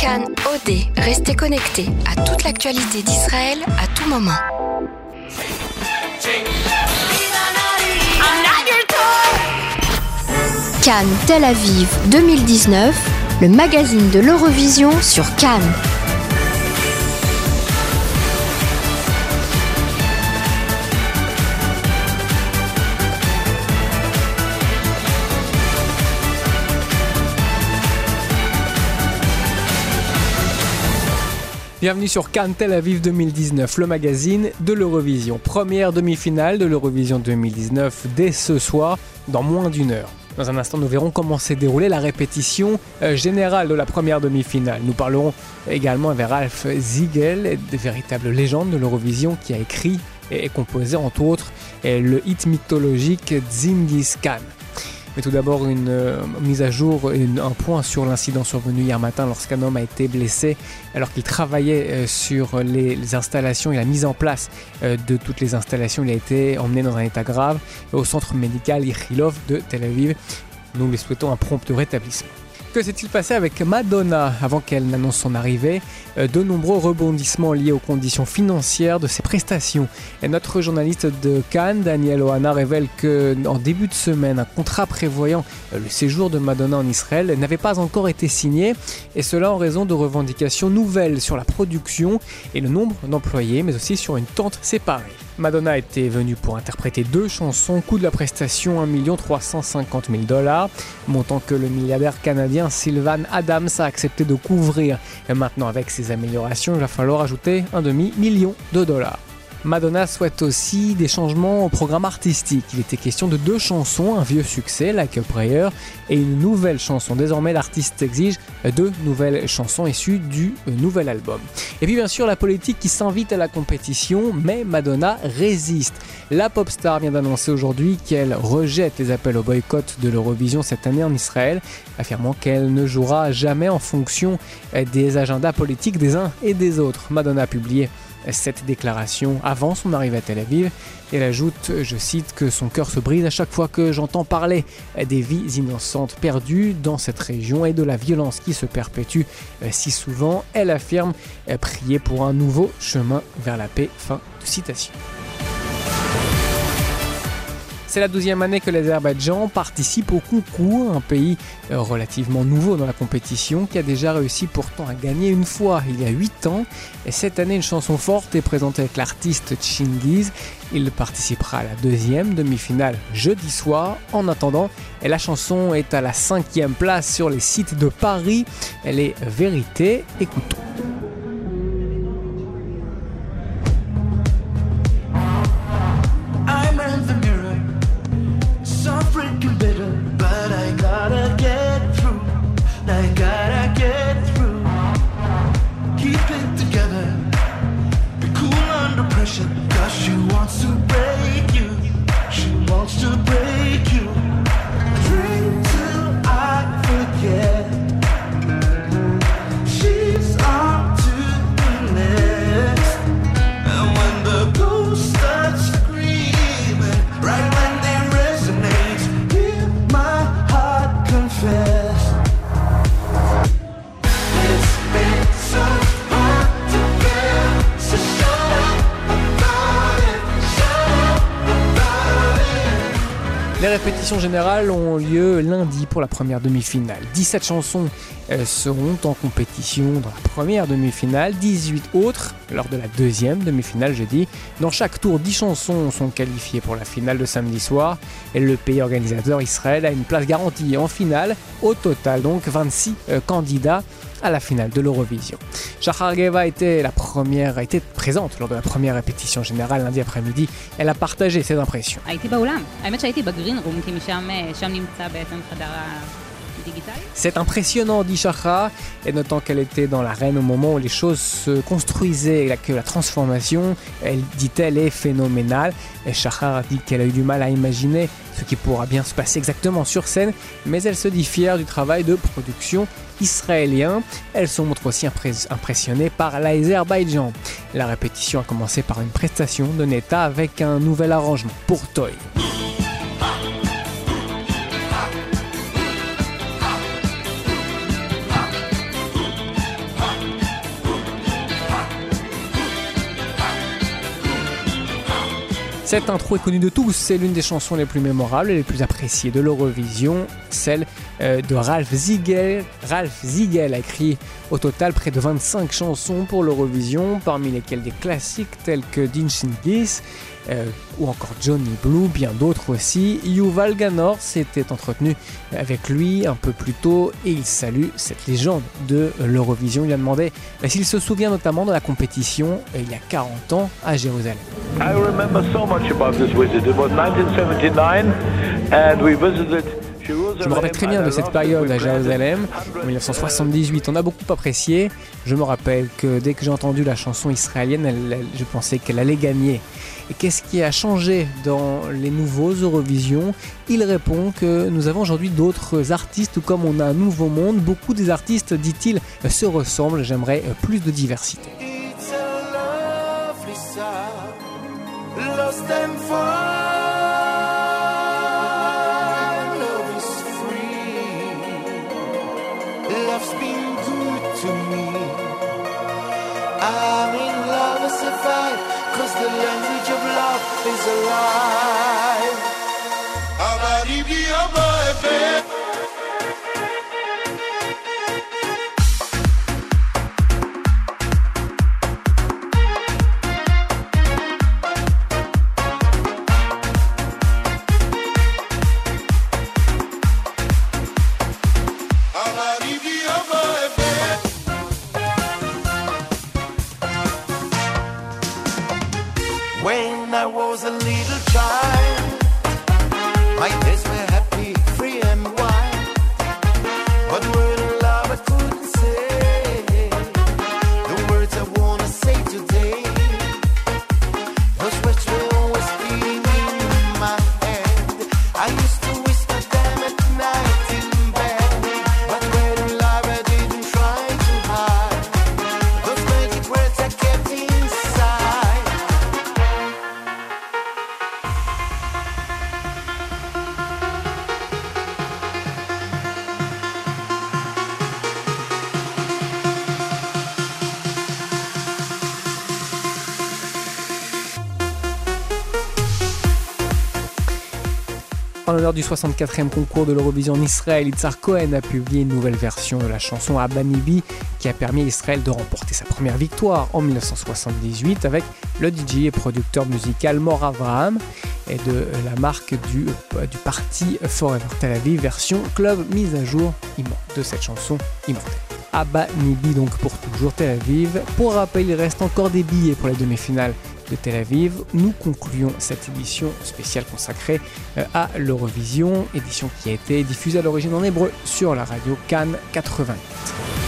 Cannes OD, restez connectés à toute l'actualité d'Israël à tout moment. Cannes Tel Aviv 2019, le magazine de l'Eurovision sur Cannes. Bienvenue sur Cannes Tel Aviv 2019, le magazine de l'Eurovision. Première demi-finale de l'Eurovision 2019 dès ce soir, dans moins d'une heure. Dans un instant, nous verrons comment s'est déroulée la répétition euh, générale de la première demi-finale. Nous parlerons également avec Ralph Ziegel, des véritables légendes de l'Eurovision, qui a écrit et composé entre autres le hit mythologique Zingis Khan. Mais tout d'abord, une euh, mise à jour, un point sur l'incident survenu hier matin lorsqu'un homme a été blessé alors qu'il travaillait euh, sur les, installations et la mise en place euh, de toutes les installations. Il a été emmené dans un état grave au centre médical Ichilov de Tel Aviv. Nous lui souhaitons un prompt rétablissement. Que s'est-il passé avec Madonna avant qu'elle n'annonce son arrivée? Euh, De nombreux rebondissements liés aux conditions financières de ses prestations. Et notre journaliste de Cannes, Daniel Ohana, révèle que en début de semaine, un contrat prévoyant euh, le séjour de Madonna en Israël n'avait pas encore été signé, et cela en raison de revendications nouvelles sur la production et le nombre d'employés, mais aussi sur une tente séparée. Madonna était venue pour interpréter deux chansons, coût de la prestation 1 350 000 dollars, montant que le milliardaire canadien Sylvan Adams a accepté de couvrir. Et maintenant, avec ces améliorations, il va falloir ajouter un demi-million de dollars. Madonna souhaite aussi des changements au programme artistique. Il était question de deux chansons, un vieux succès, Like a Prayer, et une nouvelle chanson. Désormais, l'artiste exige deux nouvelles chansons issues du nouvel album. Et puis bien sûr, la politique qui s'invite à la compétition, mais Madonna résiste. La pop star vient d'annoncer aujourd'hui qu'elle rejette les appels au boycott de l'Eurovision cette année en Israël, affirmant qu'elle ne jouera jamais en fonction des agendas politiques des uns et des autres. Madonna a publié cette déclaration avant son arrivée à Tel Aviv. Elle ajoute, je cite, que son cœur se brise à chaque fois que j'entends parler des vies innocentes perdues dans cette région et de la violence qui se perpétue euh, si souvent. Elle affirme euh, prier pour un nouveau chemin vers la paix. Fin de citation. C'est la douzième année que l'Azerbaïdjan participe au concours, un pays euh, relativement nouveau dans la compétition qui a déjà réussi pourtant à gagner une fois il y a 8 ans. Et cette année, une chanson forte est présentée avec l'artiste Chingiz. Il participera à la deuxième demi-finale jeudi soir. En attendant, la chanson est à la cinquième place sur les sites de Paris. Elle est vérité. Écoutons. Répétitions générales ont lieu lundi pour la première demi-finale. 17 chansons euh, seront en compétition dans la première demi-finale, 18 autres lors de la deuxième demi-finale jeudi. Dans chaque tour, 10 chansons sont qualifiées pour la finale de samedi soir et le pays organisateur Israël a une place garantie en finale. Au total donc 26 euh, candidats à la finale de l'Eurovision. Shachar Geva était la première, a été présente lors de la première répétition générale lundi après-midi. Elle a partagé ses impressions. C'est impressionnant, dit Shachar, et notant qu'elle était dans l'arène au moment où les choses se construisaient et que la transformation, elle dit-elle, est phénoménale. Et Shachar a dit qu'elle a eu du mal à imaginer ce qui pourra bien se passer exactement sur scène, mais elle se dit fière du travail de production israélien. Elle se montre aussi impressionnée par l'Azerbaïdjan. La répétition a commencé par une prestation de Neta avec un nouvel arrangement pour Toy. Cette intro est connue de tous, c'est l'une des chansons les plus mémorables et les plus appréciées de l'Eurovision, celle euh, de Ralph Ziegel. Ralph Ziegel a écrit au total près de 25 chansons pour l'Eurovision, parmi lesquelles des classiques tels que Dinchin Gis euh, ou encore Johnny Blue, bien d'autres aussi. Yuval Ganor s'était entretenu avec lui un peu plus tôt et il salue cette légende de l'Eurovision. Il a demandé bah, s'il se souvient notamment de la compétition euh, il y a 40 ans à Jérusalem. I remember so much about this visit. It was 1979 and we visited je me rappelle très bien de cette période à Jérusalem, en 1978. On a beaucoup apprécié. Je me rappelle que dès que j'ai entendu la chanson israélienne, je pensais qu'elle allait gagner. Qu'est-ce qui a changé dans les nouveaux Eurovision Il répond que nous avons aujourd'hui d'autres artistes, comme on a un nouveau monde. Beaucoup des artistes, dit-il, se ressemblent. J'aimerais plus de diversité. Love is alive. was a leader. En l'honneur du 64e concours de l'Eurovision en Israël, Itzhar Cohen a publié une nouvelle version de la chanson Abanibi qui a permis à Israël de remporter sa première victoire en 1978 avec le DJ et producteur musical Mor Avraham et de la marque du, euh, du parti Forever Tel Aviv version club mise à jour de cette chanson immortelle. Abanibi donc pour toujours Tel Aviv. Pour rappel, il reste encore des billets pour les demi-finales de Tel Aviv. Nous concluons cette édition spéciale consacrée euh, à l'Eurovision, édition qui a été diffusée à l'origine en hébreu sur la radio Cannes 88.